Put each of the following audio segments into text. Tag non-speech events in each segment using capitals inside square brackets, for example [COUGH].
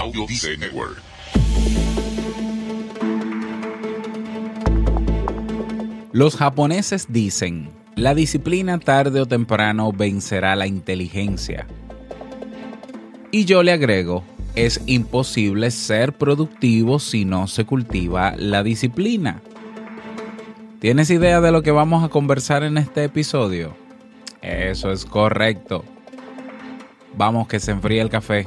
Audio Network. Los japoneses dicen, la disciplina tarde o temprano vencerá la inteligencia. Y yo le agrego, es imposible ser productivo si no se cultiva la disciplina. ¿Tienes idea de lo que vamos a conversar en este episodio? Eso es correcto. Vamos que se enfríe el café.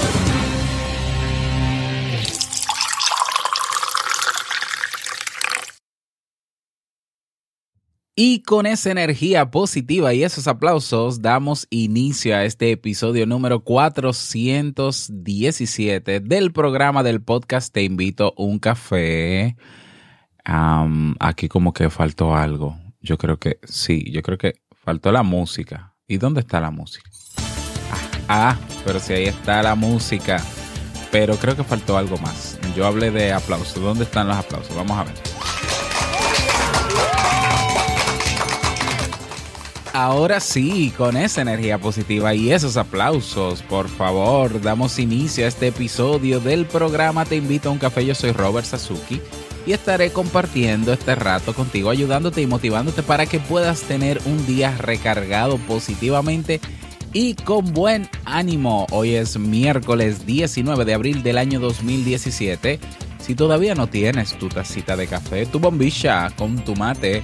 Y con esa energía positiva y esos aplausos damos inicio a este episodio número 417 del programa del podcast Te invito a un café. aquí como que faltó algo. Yo creo que sí, yo creo que faltó la música. ¿Y dónde está la música? Ah, ah pero si ahí está la música. Pero creo que faltó algo más. Yo hablé de aplausos. ¿Dónde están los aplausos? Vamos a ver. Ahora sí, con esa energía positiva y esos aplausos, por favor, damos inicio a este episodio del programa Te invito a un café. Yo soy Robert Sasuki y estaré compartiendo este rato contigo, ayudándote y motivándote para que puedas tener un día recargado positivamente y con buen ánimo. Hoy es miércoles 19 de abril del año 2017. Si todavía no tienes tu tacita de café, tu bombilla con tu mate,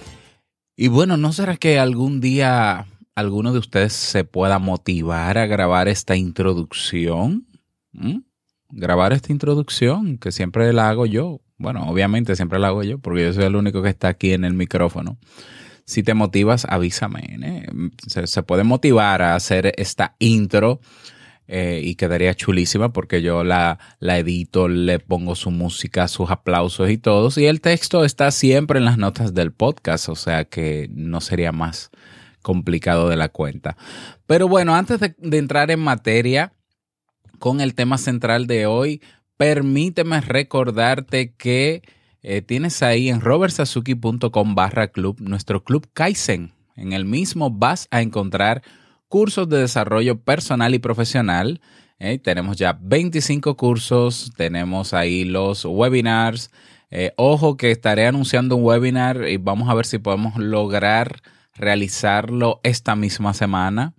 Y bueno, ¿no será que algún día alguno de ustedes se pueda motivar a grabar esta introducción? ¿Mm? Grabar esta introducción, que siempre la hago yo. Bueno, obviamente siempre la hago yo, porque yo soy el único que está aquí en el micrófono. Si te motivas, avísame. ¿eh? Se, se puede motivar a hacer esta intro eh, y quedaría chulísima porque yo la, la edito, le pongo su música, sus aplausos y todos. Y el texto está siempre en las notas del podcast, o sea que no sería más complicado de la cuenta. Pero bueno, antes de, entrar en materia con el tema central de hoy, permíteme recordarte que eh, tienes ahí en robertsazuki.com barra club nuestro club Kaizen. En el mismo vas a encontrar cursos de desarrollo personal y profesional. ¿eh? tenemos ya 25 cursos, tenemos ahí los webinars. Eh, ojo que estaré anunciando un webinar y vamos a ver si podemos lograr realizarlo esta misma semana.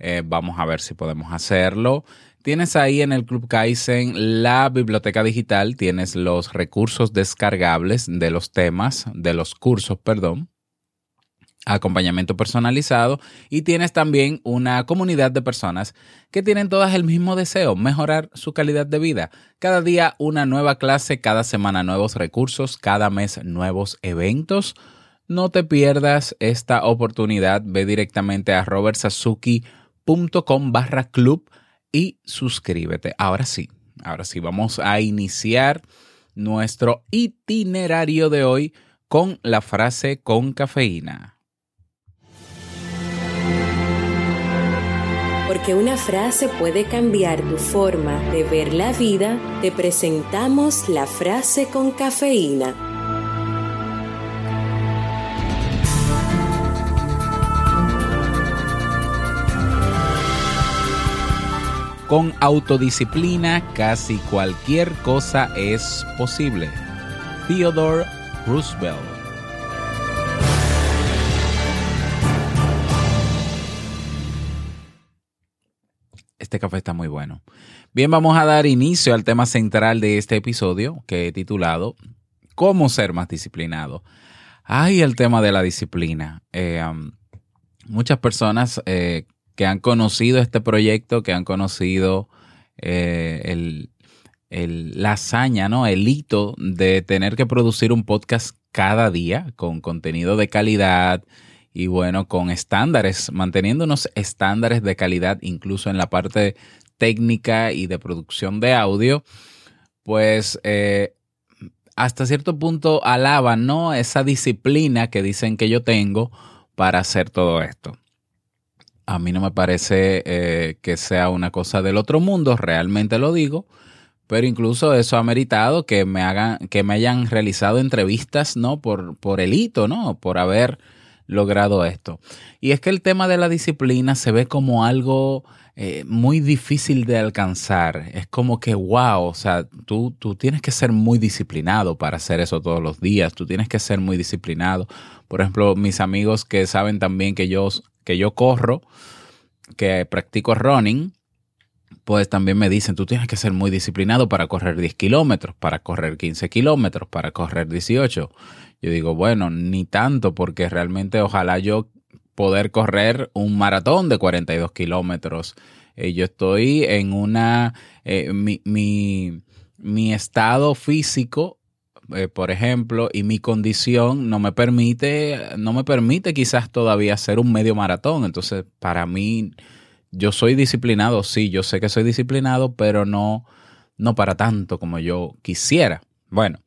Eh, vamos a ver si podemos hacerlo. Tienes ahí en el Club Kaizen la biblioteca digital, tienes los recursos descargables de los temas, de los cursos, perdón acompañamiento personalizado y tienes también una comunidad de personas que tienen todas el mismo deseo, mejorar su calidad de vida. Cada día una nueva clase, cada semana nuevos recursos, cada mes nuevos eventos. No te pierdas esta oportunidad, ve directamente a robertsazuki.com barra club y suscríbete. Ahora sí, ahora sí, vamos a iniciar nuestro itinerario de hoy con la frase con cafeína. Porque una frase puede cambiar tu forma de ver la vida, te presentamos la frase con cafeína. Con autodisciplina casi cualquier cosa es posible. Theodore Roosevelt Este café está muy bueno. Bien, vamos a dar inicio al tema central de este episodio que he titulado ¿Cómo ser más disciplinado? Ay, el tema de la disciplina. Eh, um, muchas personas eh, que han conocido este proyecto, que han conocido eh, la hazaña, ¿no? El hito de tener que producir un podcast cada día con contenido de calidad y bueno, con estándares, manteniendo unos estándares de calidad incluso en la parte técnica y de producción de audio, pues eh, hasta cierto punto alaban, ¿no? Esa disciplina que dicen que yo tengo para hacer todo esto. A mí no me parece eh, que sea una cosa del otro mundo, realmente lo digo pero incluso eso ha meritado que me hagan, que me hayan realizado entrevistas, ¿no? Por, por el hito, ¿no? Por haber logrado esto. Y es que el tema de la disciplina se ve como algo eh, muy difícil de alcanzar. Es como que, wow, o sea, tú, tú tienes que ser muy disciplinado para hacer eso todos los días. Tú tienes que ser muy disciplinado. Por ejemplo, mis amigos que saben también que yo, que yo corro, que practico running, pues también me dicen, tú tienes que ser muy disciplinado para correr 10 kilómetros, para correr 15 kilómetros, para correr 18. Yo digo, bueno, ni tanto, porque realmente ojalá yo poder correr un maratón de 42 kilómetros. Eh, yo estoy en una, eh, mi, mi, estado físico, eh, por ejemplo, y mi condición no me permite, no me permite quizás todavía hacer un medio maratón. Entonces, para mí yo soy disciplinado, sí, yo sé que soy disciplinado, pero no, no para tanto como yo quisiera. Bueno,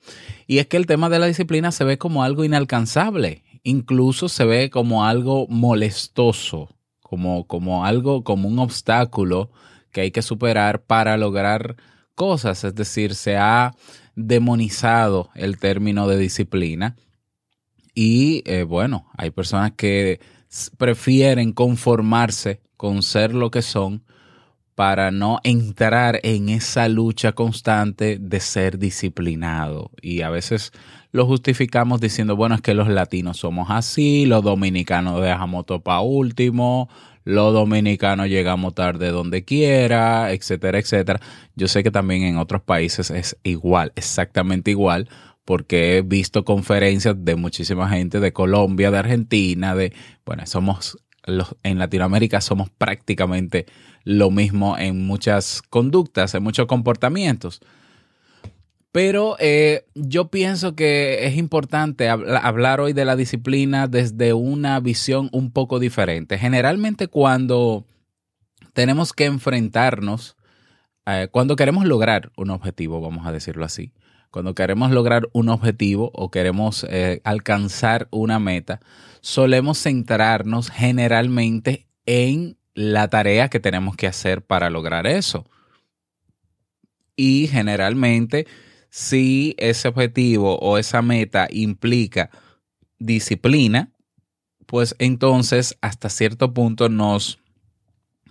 y es que el tema de la disciplina se ve como algo inalcanzable, incluso se ve como algo molestoso, como, como algo, como un obstáculo que hay que superar para lograr cosas, es decir, se ha demonizado el término de disciplina. Y eh, bueno, hay personas que prefieren conformarse con ser lo que son para no entrar en esa lucha constante de ser disciplinado. Y a veces lo justificamos diciendo, bueno, es que los latinos somos así, los dominicanos dejamos todo para último, los dominicanos llegamos tarde donde quiera, etcétera, etcétera. Yo sé que también en otros países es igual, exactamente igual, porque he visto conferencias de muchísima gente de Colombia, de Argentina, de, bueno, somos en Latinoamérica somos prácticamente lo mismo en muchas conductas, en muchos comportamientos. Pero eh, yo pienso que es importante hablar hoy de la disciplina desde una visión un poco diferente. Generalmente cuando tenemos que enfrentarnos, eh, cuando queremos lograr un objetivo, vamos a decirlo así, cuando queremos lograr un objetivo o queremos eh, alcanzar una meta, solemos centrarnos generalmente en la tarea que tenemos que hacer para lograr eso. Y generalmente, si ese objetivo o esa meta implica disciplina, pues entonces hasta cierto punto nos,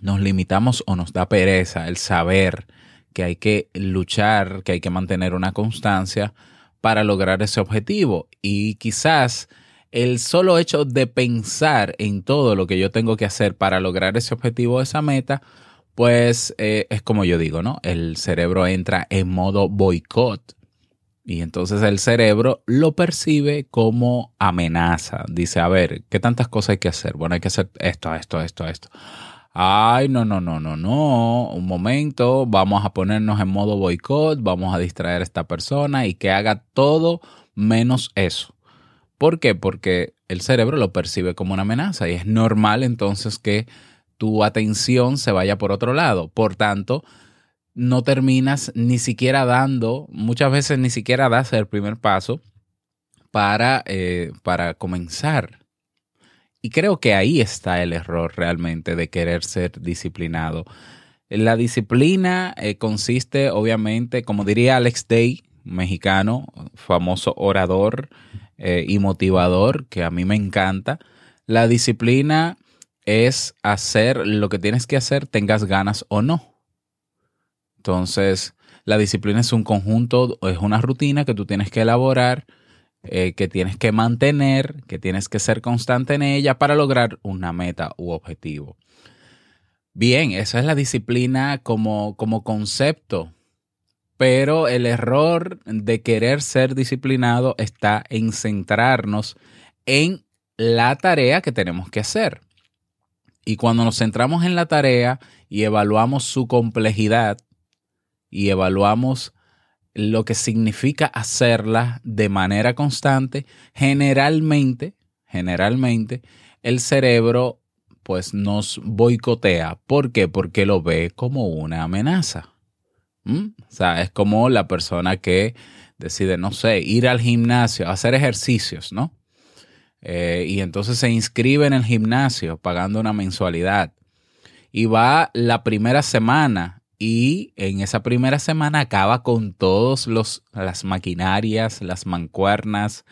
nos limitamos o nos da pereza el saber que hay que luchar, que hay que mantener una constancia para lograr ese objetivo. Y quizás el solo hecho de pensar en todo lo que yo tengo que hacer para lograr ese objetivo, esa meta, pues eh, es como yo digo, ¿no? El cerebro entra en modo boicot. Y entonces el cerebro lo percibe como amenaza. Dice, a ver, ¿qué tantas cosas hay que hacer? Bueno, hay que hacer esto, esto, esto, esto ay, no, no, no, no, no, un momento, vamos a ponernos en modo boicot, vamos a distraer a esta persona y que haga todo menos eso. ¿Por qué? Porque el cerebro lo percibe como una amenaza y es normal entonces que tu atención se vaya por otro lado. Por tanto, no terminas ni siquiera dando, muchas veces ni siquiera das el primer paso para, eh, para comenzar y creo que ahí está el error realmente de querer ser disciplinado. La disciplina eh, consiste, obviamente, como diría Alex Day, mexicano, famoso orador eh, y motivador, que a mí me encanta. La disciplina es hacer lo que tienes que hacer, tengas ganas o no. Entonces, la disciplina es un conjunto, es una rutina que tú tienes que elaborar eh, que tienes que mantener, que tienes que ser constante en ella para lograr una meta u objetivo. Bien, esa es la disciplina como, como concepto, pero el error de querer ser disciplinado está en centrarnos en la tarea que tenemos que hacer. Y cuando nos centramos en la tarea y evaluamos su complejidad y evaluamos lo que significa hacerla de manera constante, generalmente, generalmente, el cerebro pues nos boicotea. ¿Por qué? Porque lo ve como una amenaza. ¿Mm? O sea, es como la persona que decide, no sé, ir al gimnasio, hacer ejercicios, ¿no? Eh, y entonces se inscribe en el gimnasio pagando una mensualidad. Y va la primera semana y en esa primera semana acaba con todas las maquinarias, las mancuernas,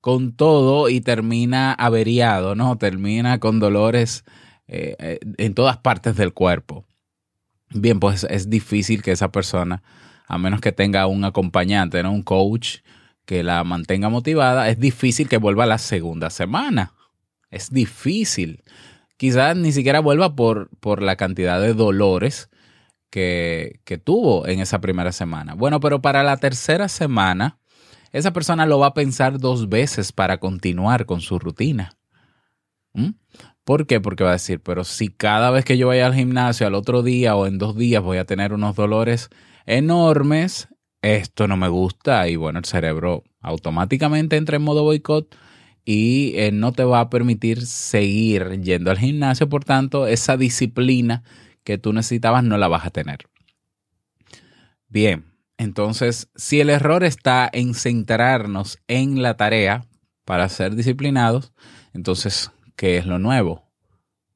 con todo y termina averiado, ¿no? Termina con dolores eh, eh, en todas partes del cuerpo. Bien, pues es difícil que esa persona, a menos que tenga un acompañante, ¿no? Un coach que la mantenga motivada, es difícil que vuelva la segunda semana. Es difícil. Quizás ni siquiera vuelva por, por la cantidad de dolores que, que tuvo en esa primera semana. Bueno, pero para la tercera semana, esa persona lo va a pensar dos veces para continuar con su rutina. ¿Mm? ¿Por qué? Porque va a decir, pero si cada vez que yo vaya al gimnasio al otro día o en dos días voy a tener unos dolores enormes, esto no me gusta y bueno, el cerebro automáticamente entra en modo boicot y eh, no te va a permitir seguir yendo al gimnasio, por tanto, esa disciplina que tú necesitabas no la vas a tener. Bien, entonces, si el error está en centrarnos en la tarea para ser disciplinados, entonces, ¿qué es lo nuevo?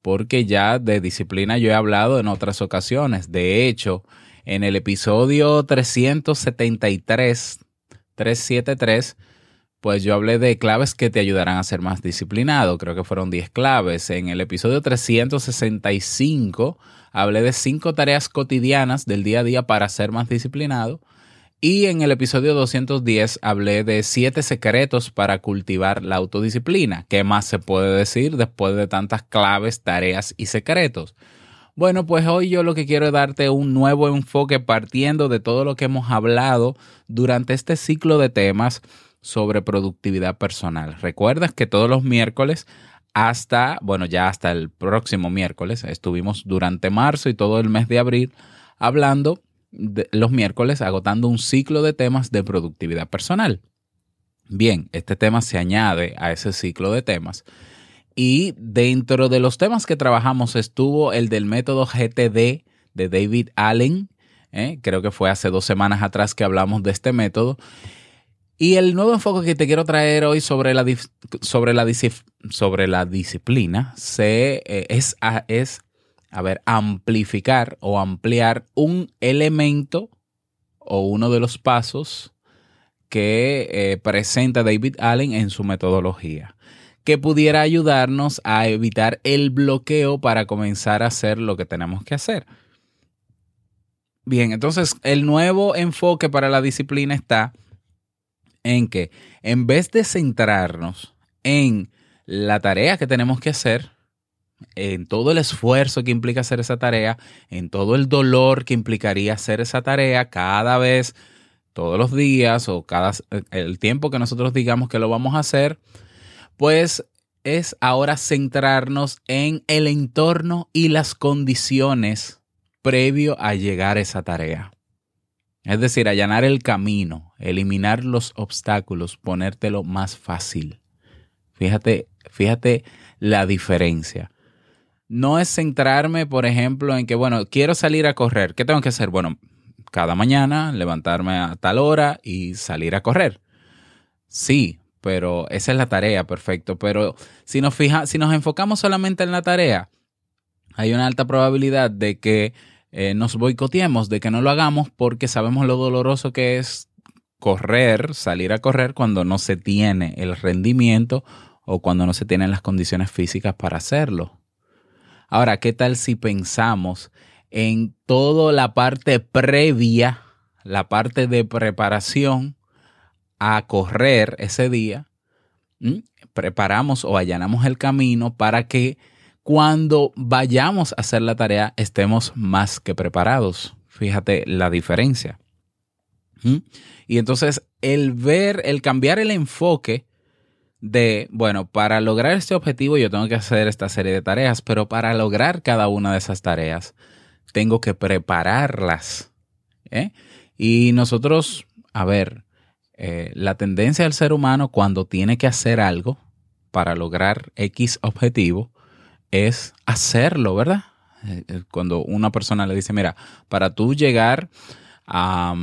Porque ya de disciplina yo he hablado en otras ocasiones. De hecho, en el episodio 373, 373, pues yo hablé de claves que te ayudarán a ser más disciplinado. Creo que fueron 10 claves. En el episodio 365 hablé de 5 tareas cotidianas del día a día para ser más disciplinado. Y en el episodio 210 hablé de siete secretos para cultivar la autodisciplina. ¿Qué más se puede decir después de tantas claves, tareas y secretos? Bueno, pues hoy yo lo que quiero es darte un nuevo enfoque partiendo de todo lo que hemos hablado durante este ciclo de temas sobre productividad personal. Recuerdas que todos los miércoles hasta, bueno, ya hasta el próximo miércoles, estuvimos durante marzo y todo el mes de abril hablando los miércoles agotando un ciclo de temas de productividad personal. Bien, este tema se añade a ese ciclo de temas. Y dentro de los temas que trabajamos estuvo el del método GTD de David Allen. ¿eh? Creo que fue hace dos semanas atrás que hablamos de este método. Y el nuevo enfoque que te quiero traer hoy sobre la, sobre la, disciplina se, eh, es, es a ver, amplificar o ampliar un elemento o uno de los pasos que eh, presenta David Allen en su metodología, que pudiera ayudarnos a evitar el bloqueo para comenzar a hacer lo que tenemos que hacer. Bien, entonces el nuevo enfoque para la disciplina está en que en vez de centrarnos en la tarea que tenemos que hacer, en todo el esfuerzo que implica hacer esa tarea, en todo el dolor que implicaría hacer esa tarea cada vez, todos los días o cada el tiempo que nosotros digamos que lo vamos a hacer, pues es ahora centrarnos en el entorno y las condiciones previo a llegar a esa tarea. Es decir, allanar el camino, eliminar los obstáculos, ponértelo más fácil. Fíjate, fíjate la diferencia no es centrarme, por ejemplo, en que, bueno, quiero salir a correr. ¿Qué tengo que hacer? Bueno, cada mañana levantarme a tal hora y salir a correr. Sí, pero esa es la tarea, perfecto. Pero si nos, fija, si nos enfocamos solamente en la tarea, hay una alta probabilidad de que eh, nos boicoteemos, de que no lo hagamos porque sabemos lo doloroso que es correr, salir a correr cuando no se tiene el rendimiento o cuando no se tienen las condiciones físicas para hacerlo. Ahora, ¿qué tal si pensamos en toda la parte previa, la parte de preparación a correr ese día? ¿Mm? Preparamos o allanamos el camino para que cuando vayamos a hacer la tarea estemos más que preparados. Fíjate la diferencia. ¿Mm? Y entonces el ver, el cambiar el enfoque de, bueno, para lograr este objetivo yo tengo que hacer esta serie de tareas, pero para lograr cada una de esas tareas tengo que prepararlas. ¿eh? Y nosotros, a ver, eh, la tendencia del ser humano cuando tiene que hacer algo para lograr X objetivo es hacerlo, ¿verdad? Eh, cuando una persona le dice, mira, para tú llegar a,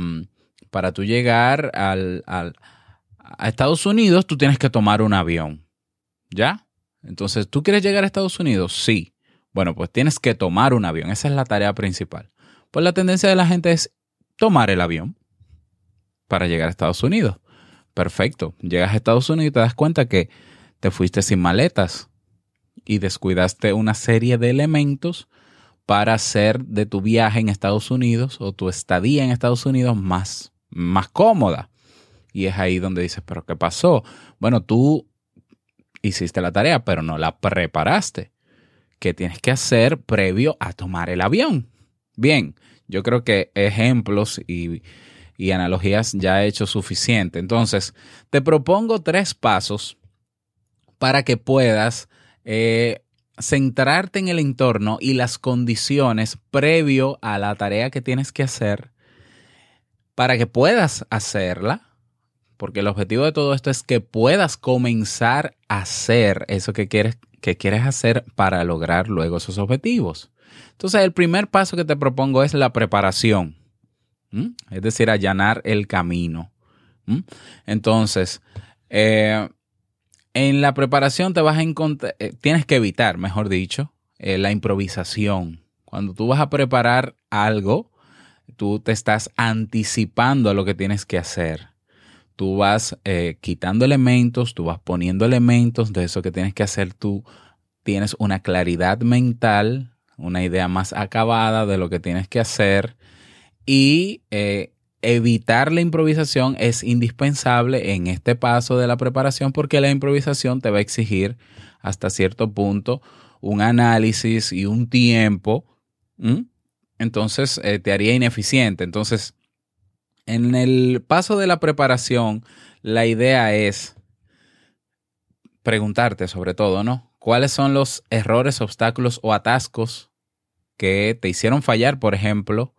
para tú llegar al, a Estados Unidos, tú tienes que tomar un avión. ¿Ya? Entonces, ¿tú quieres llegar a Estados Unidos? Sí. Bueno, pues tienes que tomar un avión. Esa es la tarea principal. Pues la tendencia de la gente es tomar el avión para llegar a Estados Unidos. Perfecto. Llegas a Estados Unidos y te das cuenta que te fuiste sin maletas y descuidaste una serie de elementos para hacer de tu viaje en Estados Unidos o tu estadía en Estados Unidos más más cómoda. Y es ahí donde dices, pero ¿qué pasó? Bueno, tú hiciste la tarea, pero no la preparaste. ¿Qué tienes que hacer previo a tomar el avión? Bien, yo creo que ejemplos y, analogías ya he hecho suficiente. Entonces, te propongo tres pasos para que puedas eh, centrarte en el entorno y las condiciones previo a la tarea que tienes que hacer para que puedas hacerla, porque el objetivo de todo esto es que puedas comenzar a hacer eso que quieres, que quieres hacer para lograr luego esos objetivos. Entonces, el primer paso que te propongo es la preparación, es decir, allanar el camino. Entonces, eh, en la preparación te vas a encontrar, eh, tienes que evitar, mejor dicho, eh, la improvisación. Cuando tú vas a preparar algo, tú te estás anticipando a lo que tienes que hacer. Tú vas eh, quitando elementos, tú vas poniendo elementos de eso que tienes que hacer. Tú tienes una claridad mental, una idea más acabada de lo que tienes que hacer y eh, evitar la improvisación es indispensable en este paso de la preparación porque la improvisación te va a exigir hasta cierto punto un análisis y un tiempo entonces eh, te haría ineficiente. Entonces, en el paso de la preparación, la idea es preguntarte sobre todo, ¿no? ¿Cuáles son los errores, obstáculos o atascos que te hicieron fallar, por ejemplo,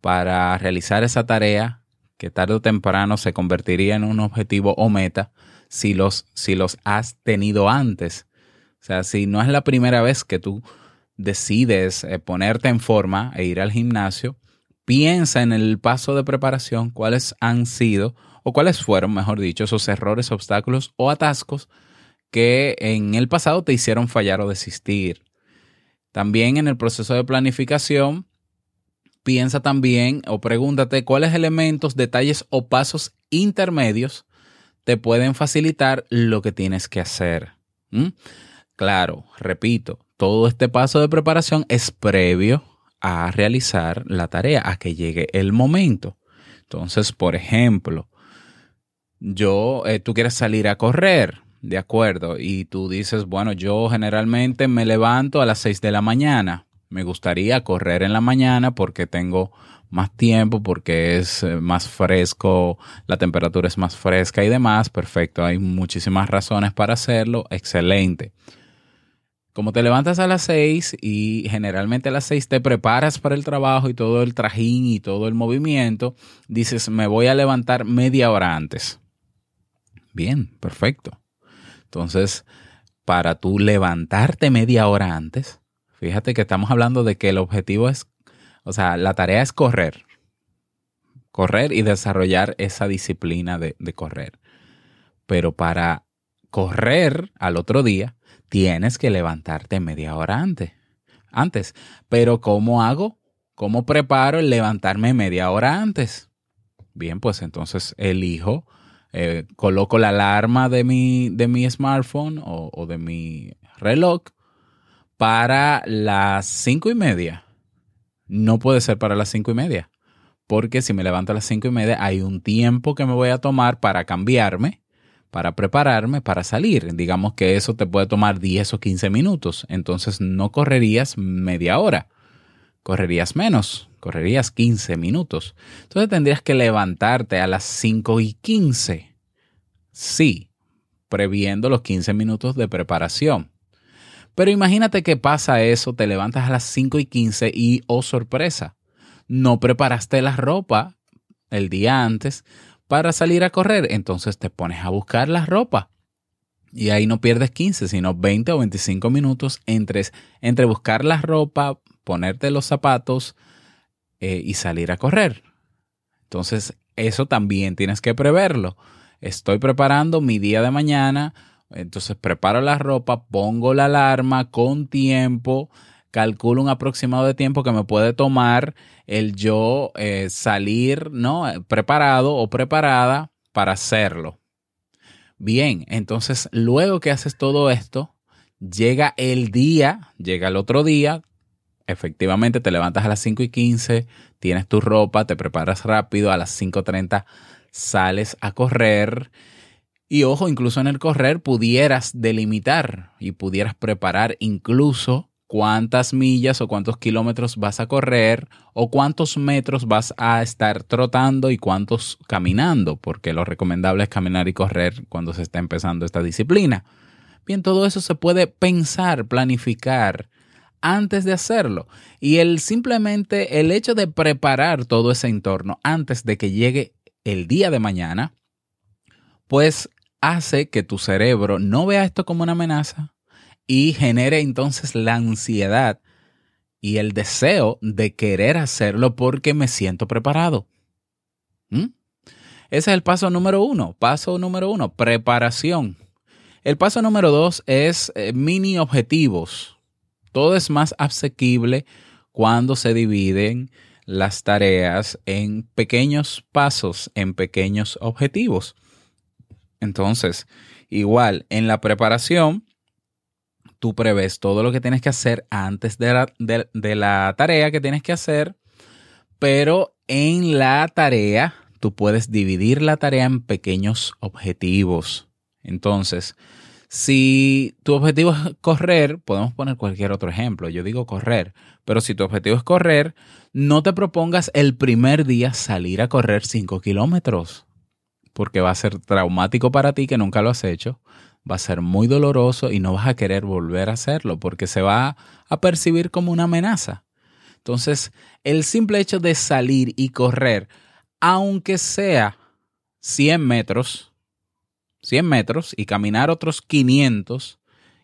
para realizar esa tarea que tarde o temprano se convertiría en un objetivo o meta si los, si los has tenido antes? O sea, si no es la primera vez que tú decides eh, ponerte en forma e ir al gimnasio, piensa en el paso de preparación, cuáles han sido o cuáles fueron, mejor dicho, esos errores, obstáculos o atascos que en el pasado te hicieron fallar o desistir. También en el proceso de planificación, piensa también o pregúntate cuáles elementos, detalles o pasos intermedios te pueden facilitar lo que tienes que hacer. Claro, repito, todo este paso de preparación es previo a realizar la tarea, a que llegue el momento. Entonces, por ejemplo, yo, eh, tú quieres salir a correr, de acuerdo, y tú dices, bueno, yo generalmente me levanto a las 6 de la mañana. Me gustaría correr en la mañana porque tengo más tiempo, porque es eh, más fresco, la temperatura es más fresca y demás. Perfecto, hay muchísimas razones para hacerlo. Excelente. Como te levantas a las seis y generalmente a las seis te preparas para el trabajo y todo el trajín y todo el movimiento, dices, me voy a levantar media hora antes. Bien, perfecto. Entonces, para tú levantarte media hora antes, fíjate que estamos hablando de que el objetivo es, o sea, la tarea es correr. Correr y desarrollar esa disciplina de, de correr. Pero para correr al otro día, tienes que levantarte media hora antes. Antes. Pero ¿cómo hago? ¿Cómo preparo el levantarme media hora antes? Bien, pues entonces elijo, eh, coloco la alarma de mi, de mi smartphone o, o de mi reloj para las cinco y media. No puede ser para las cinco y media, porque si me levanto a las cinco y media hay un tiempo que me voy a tomar para cambiarme para prepararme para salir. Digamos que eso te puede tomar 10 o 15 minutos. Entonces no correrías media hora. Correrías menos. Correrías 15 minutos. Entonces tendrías que levantarte a las 5 y 15. Sí, previendo los 15 minutos de preparación. Pero imagínate que pasa eso, te levantas a las 5 y 15 y, oh sorpresa, no preparaste la ropa el día antes para salir a correr. Entonces te pones a buscar la ropa. Y ahí no pierdes 15, sino 20 o 25 minutos entre, entre buscar la ropa, ponerte los zapatos eh, y salir a correr. Entonces, eso también tienes que preverlo. Estoy preparando mi día de mañana, entonces preparo la ropa, pongo la alarma con tiempo, calculo un aproximado de tiempo que me puede tomar el yo eh, salir ¿no? preparado o preparada para hacerlo. Bien, entonces luego que haces todo esto, llega el día, llega el otro día, efectivamente te levantas a las 5 y 15, tienes tu ropa, te preparas rápido, a las 5.30 sales a correr. Y ojo, incluso en el correr pudieras delimitar y pudieras preparar incluso cuántas millas o cuántos kilómetros vas a correr o cuántos metros vas a estar trotando y cuántos caminando, porque lo recomendable es caminar y correr cuando se está empezando esta disciplina. Bien, todo eso se puede pensar, planificar antes de hacerlo. Y el simplemente el hecho de preparar todo ese entorno antes de que llegue el día de mañana, pues hace que tu cerebro no vea esto como una amenaza, y genere entonces la ansiedad y el deseo de querer hacerlo porque me siento preparado. ¿Mm? Ese es el paso número uno. Paso número uno, preparación. El paso número dos es eh, mini objetivos. Todo es más asequible cuando se dividen las tareas en pequeños pasos, en pequeños objetivos. Entonces, igual en la preparación, tú prevés todo lo que tienes que hacer antes de la, de, la tarea que tienes que hacer, pero en la tarea tú puedes dividir la tarea en pequeños objetivos. Entonces, si tu objetivo es correr, podemos poner cualquier otro ejemplo. Yo digo correr, pero si tu objetivo es correr, no te propongas el primer día salir a correr 5 kilómetros, porque va a ser traumático para ti que nunca lo has hecho va a ser muy doloroso y no vas a querer volver a hacerlo porque se va a percibir como una amenaza. Entonces, el simple hecho de salir y correr, aunque sea 100 metros, 100 metros y caminar otros 500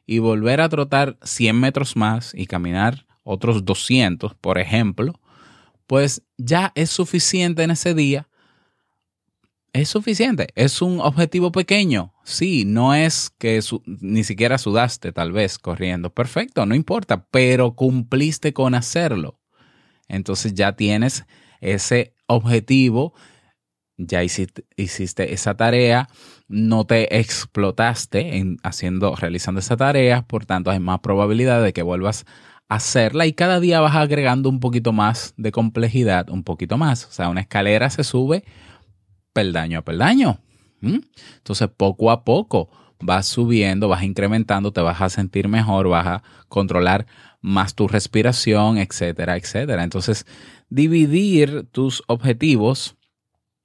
y volver a trotar 100 metros más y caminar otros 200, por ejemplo, pues ya es suficiente en ese día es suficiente. Es un objetivo pequeño. Sí, no es que ni siquiera sudaste tal vez corriendo. Perfecto, no importa, pero cumpliste con hacerlo. Entonces ya tienes ese objetivo, ya hiciste, esa tarea, no te explotaste en haciendo, realizando esa tarea, por tanto hay más probabilidad de que vuelvas a hacerla y cada día vas agregando un poquito más de complejidad, un poquito más. O sea, una escalera se sube peldaño a peldaño. Entonces, poco a poco vas subiendo, vas incrementando, te vas a sentir mejor, vas a controlar más tu respiración, etcétera, etcétera. Entonces, dividir tus objetivos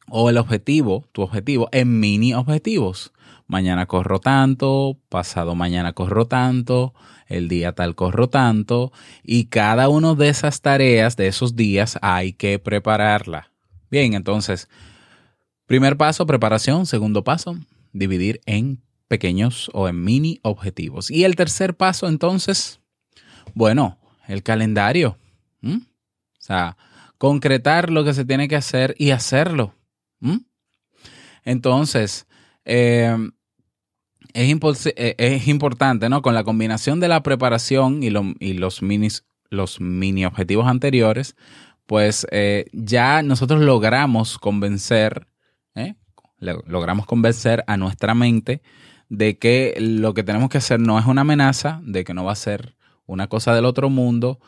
o el objetivo, tu objetivo, en mini objetivos. Mañana corro tanto, pasado mañana corro tanto, el día tal corro tanto, y cada una de esas tareas, de esos días, hay que prepararla. Bien, entonces, Primer paso, preparación. Segundo paso, dividir en pequeños o en mini objetivos. Y el tercer paso, entonces, bueno, el calendario. O sea, concretar lo que se tiene que hacer y hacerlo. Entonces, eh, es, eh, es, importante, ¿no? Con la combinación de la preparación y, los, los mini objetivos anteriores, pues eh, ya nosotros logramos convencer. Logramos convencer a nuestra mente de que lo que tenemos que hacer no es una amenaza, de que no va a ser una cosa del otro mundo,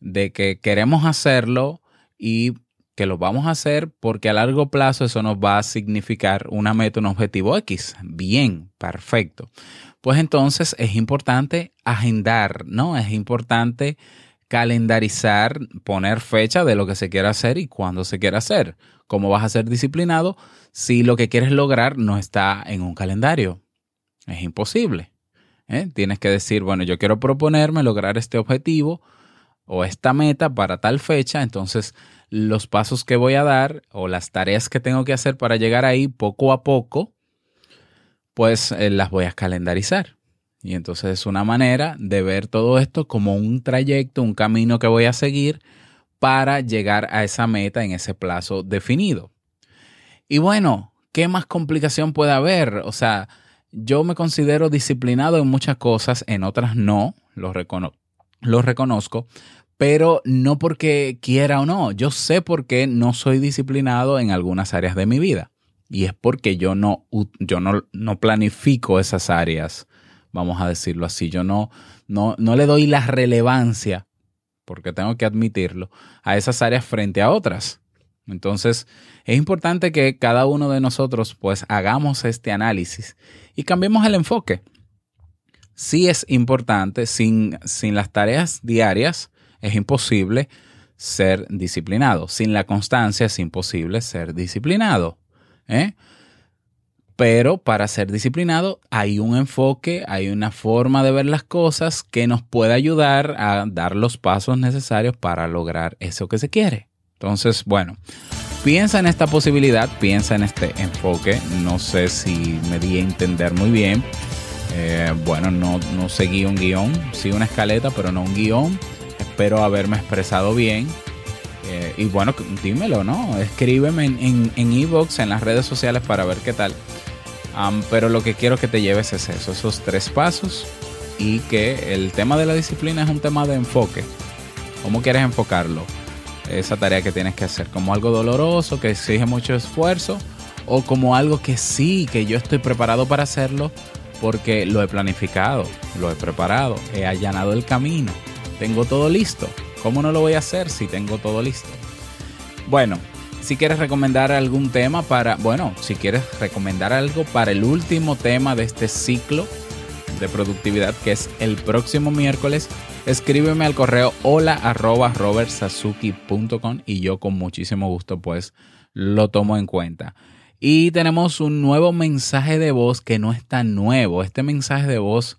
de que queremos hacerlo y que lo vamos a hacer porque a largo plazo eso nos va a significar una meta, un objetivo X. Bien, perfecto. Pues entonces es importante agendar, ¿no? Es importante calendarizar, poner fecha de lo que se quiere hacer y cuándo se quiere hacer. ¿Cómo vas a ser disciplinado si lo que quieres lograr no está en un calendario? Es imposible. ¿eh? Tienes que decir, bueno, yo quiero proponerme lograr este objetivo o esta meta para tal fecha, entonces los pasos que voy a dar o las tareas que tengo que hacer para llegar ahí poco a poco, pues eh, las voy a calendarizar. Y entonces es una manera de ver todo esto como un trayecto, un camino que voy a seguir para llegar a esa meta en ese plazo definido. Y bueno, ¿qué más complicación puede haber? O sea, yo me considero disciplinado en muchas cosas, en otras no, lo, lo reconozco, pero no porque quiera o no. Yo sé por qué no soy disciplinado en algunas áreas de mi vida. Y es porque yo no, yo no, no planifico esas áreas vamos a decirlo así. Yo no, no, no le doy la relevancia, porque tengo que admitirlo, a esas áreas frente a otras. Entonces, es importante que cada uno de nosotros pues hagamos este análisis y cambiemos el enfoque. Sí es importante, sin, sin las tareas diarias es imposible ser disciplinado. Sin la constancia es imposible ser disciplinado. ¿eh? Pero para ser disciplinado hay un enfoque, hay una forma de ver las cosas que nos puede ayudar a dar los pasos necesarios para lograr eso que se quiere. Entonces, bueno, piensa en esta posibilidad, piensa en este enfoque. No sé si me di a entender muy bien. Eh, bueno, no, no seguí un guion, sí una escaleta, pero no un guion. Espero haberme expresado bien. Eh, y bueno, dímelo, ¿no? Escríbeme en e-box, en, en las redes sociales para ver qué tal pero lo que quiero que te lleves es eso, esos tres pasos y que el tema de la disciplina es un tema de enfoque. ¿Cómo quieres enfocarlo? Esa tarea que tienes que hacer, como algo doloroso, que exige mucho esfuerzo, o como algo que sí, que yo estoy preparado para hacerlo porque lo he planificado, lo he preparado, he allanado el camino, tengo todo listo. ¿Cómo no lo voy a hacer si tengo todo listo? Bueno, si quieres recomendar algún tema para, bueno, si quieres recomendar algo para el último tema de este ciclo de productividad que es el próximo miércoles, escríbeme al correo hola arroba robertsazuki.com y yo con muchísimo gusto pues lo tomo en cuenta. Y tenemos un nuevo mensaje de voz que no es tan nuevo. Este mensaje de voz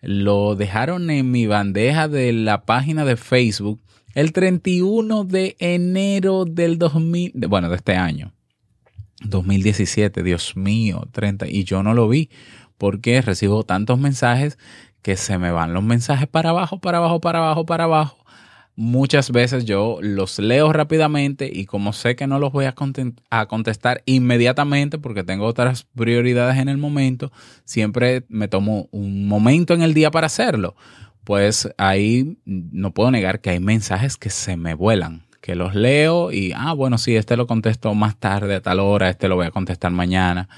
lo dejaron en mi bandeja de la página de Facebook el 31 de enero del 2000, bueno, de este año, 2017, Dios mío, 30, y yo no lo vi. Porque recibo tantos mensajes que se me van los mensajes para abajo, para abajo, para abajo, para abajo. Muchas veces yo los leo rápidamente y como sé que no los voy a, contestar inmediatamente porque tengo otras prioridades en el momento, siempre me tomo un momento en el día para hacerlo pues ahí no puedo negar que hay mensajes que se me vuelan, que los leo y, ah, bueno, sí, este lo contesto más tarde a tal hora, este lo voy a contestar mañana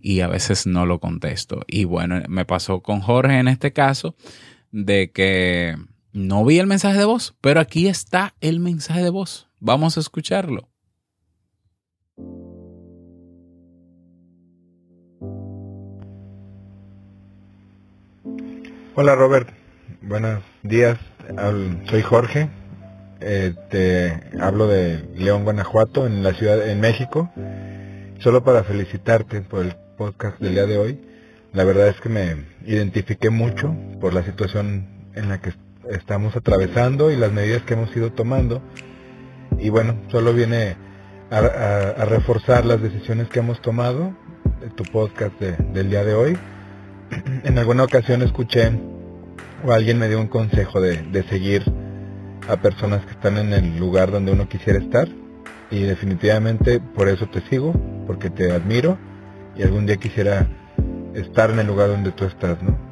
y a veces no lo contesto. Y bueno, me pasó con Jorge en este caso de que no vi el mensaje de voz, pero aquí está el mensaje de voz. Vamos a escucharlo. Hola Robert, buenos días. Soy Jorge. Eh, te hablo de León, Guanajuato, en la ciudad, en México. Solo para felicitarte por el podcast del día de hoy. La verdad es que me identifiqué mucho por la situación en la que estamos atravesando y las medidas que hemos ido tomando. Y bueno, solo viene a, reforzar las decisiones que hemos tomado de tu podcast del día de hoy. [CLEARS THROAT] En alguna ocasión escuché o alguien me dio un consejo de, de seguir a personas que están en el lugar donde uno quisiera estar y definitivamente por eso te sigo, porque te admiro y algún día quisiera estar en el lugar donde tú estás, ¿no?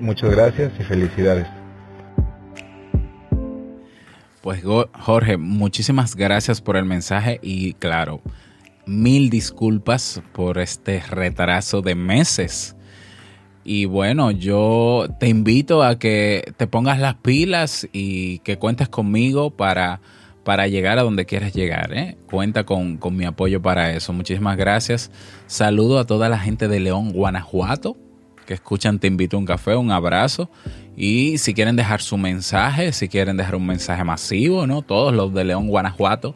muchas gracias y felicidades. Pues Jorge, muchísimas gracias por el mensaje y claro, mil disculpas por este retraso de meses y bueno, yo te invito a que te pongas las pilas y que cuentes conmigo para para llegar a donde quieras llegar. ¿eh? Cuenta con, con mi apoyo para eso. Muchísimas gracias. Saludo a toda la gente de León, Guanajuato, que escuchan Te invito a un café, un abrazo. Y si quieren dejar su mensaje, si quieren dejar un mensaje masivo, ¿no? Todos los de León, Guanajuato,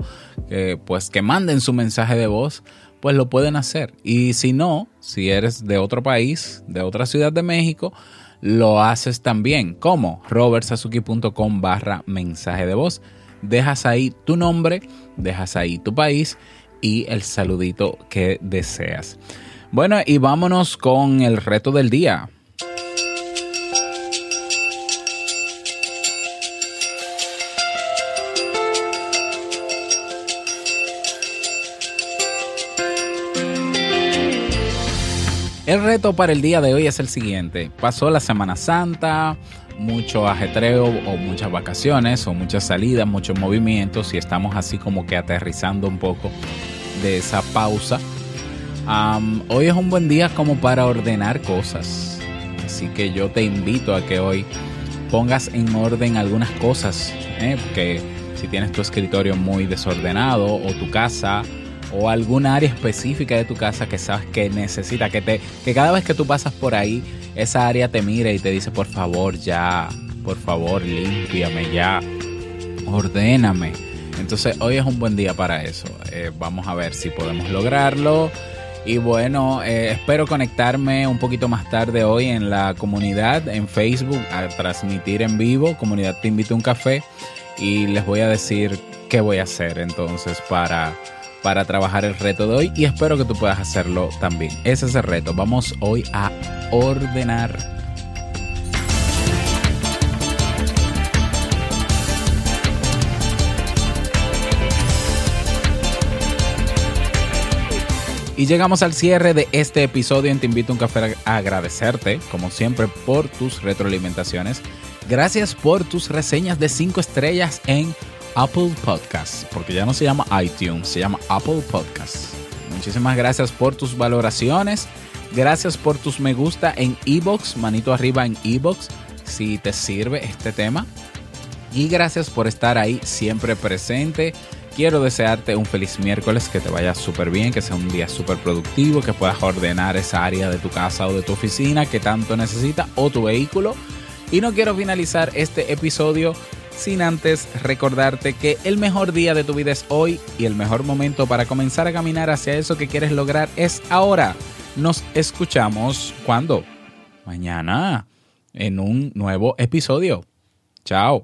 pues que manden su mensaje de voz, pues lo pueden hacer. Y si no, si eres de otro país, de otra ciudad de México, lo haces también. como robertsazuki.com barra mensaje de voz. Dejas ahí tu nombre, dejas ahí tu país y el saludito que deseas. Bueno, y vámonos con el reto del día. El reto para el día de hoy es el siguiente. Pasó la Semana Santa, mucho ajetreo o muchas vacaciones o muchas salidas, muchos movimientos y estamos así como que aterrizando un poco de esa pausa. hoy es un buen día como para ordenar cosas. Así que yo te invito a que hoy pongas en orden algunas cosas. ¿eh? Si tienes tu escritorio muy desordenado o tu casa o alguna área específica de tu casa que sabes que necesita, que, te, que cada vez que tú pasas por ahí, esa área te mira y te dice, por favor, ya, por favor, límpiame ya, ordéname. Entonces hoy es un buen día para eso. Eh, vamos a ver si podemos lograrlo. Y bueno, eh, espero conectarme un poquito más tarde hoy en la comunidad, en Facebook, a transmitir en vivo. Comunidad Te Invito a un Café. Y les voy a decir qué voy a hacer entonces para para trabajar el reto de hoy y espero que tú puedas hacerlo también. Ese es el reto. Vamos hoy a ordenar. Y llegamos al cierre de este episodio Te Invito a un Café a agradecerte, como siempre, por tus retroalimentaciones. Gracias por tus reseñas de 5 estrellas en Apple Podcasts, porque ya no se llama iTunes, se llama Apple Podcasts. Muchísimas gracias por tus valoraciones. Gracias por tus me gusta en Ebox, manito arriba en Ebox, si te sirve este tema. Y gracias por estar ahí siempre presente. Quiero desearte un feliz miércoles, que te vaya súper bien, que sea un día súper productivo, que puedas ordenar esa área de tu casa o de tu oficina que tanto necesita o tu vehículo. Y no quiero finalizar este episodio sin antes recordarte que el mejor día de tu vida es hoy y el mejor momento para comenzar a caminar hacia eso que quieres lograr es ahora. Nos escuchamos cuando? Mañana en un nuevo episodio. Chao.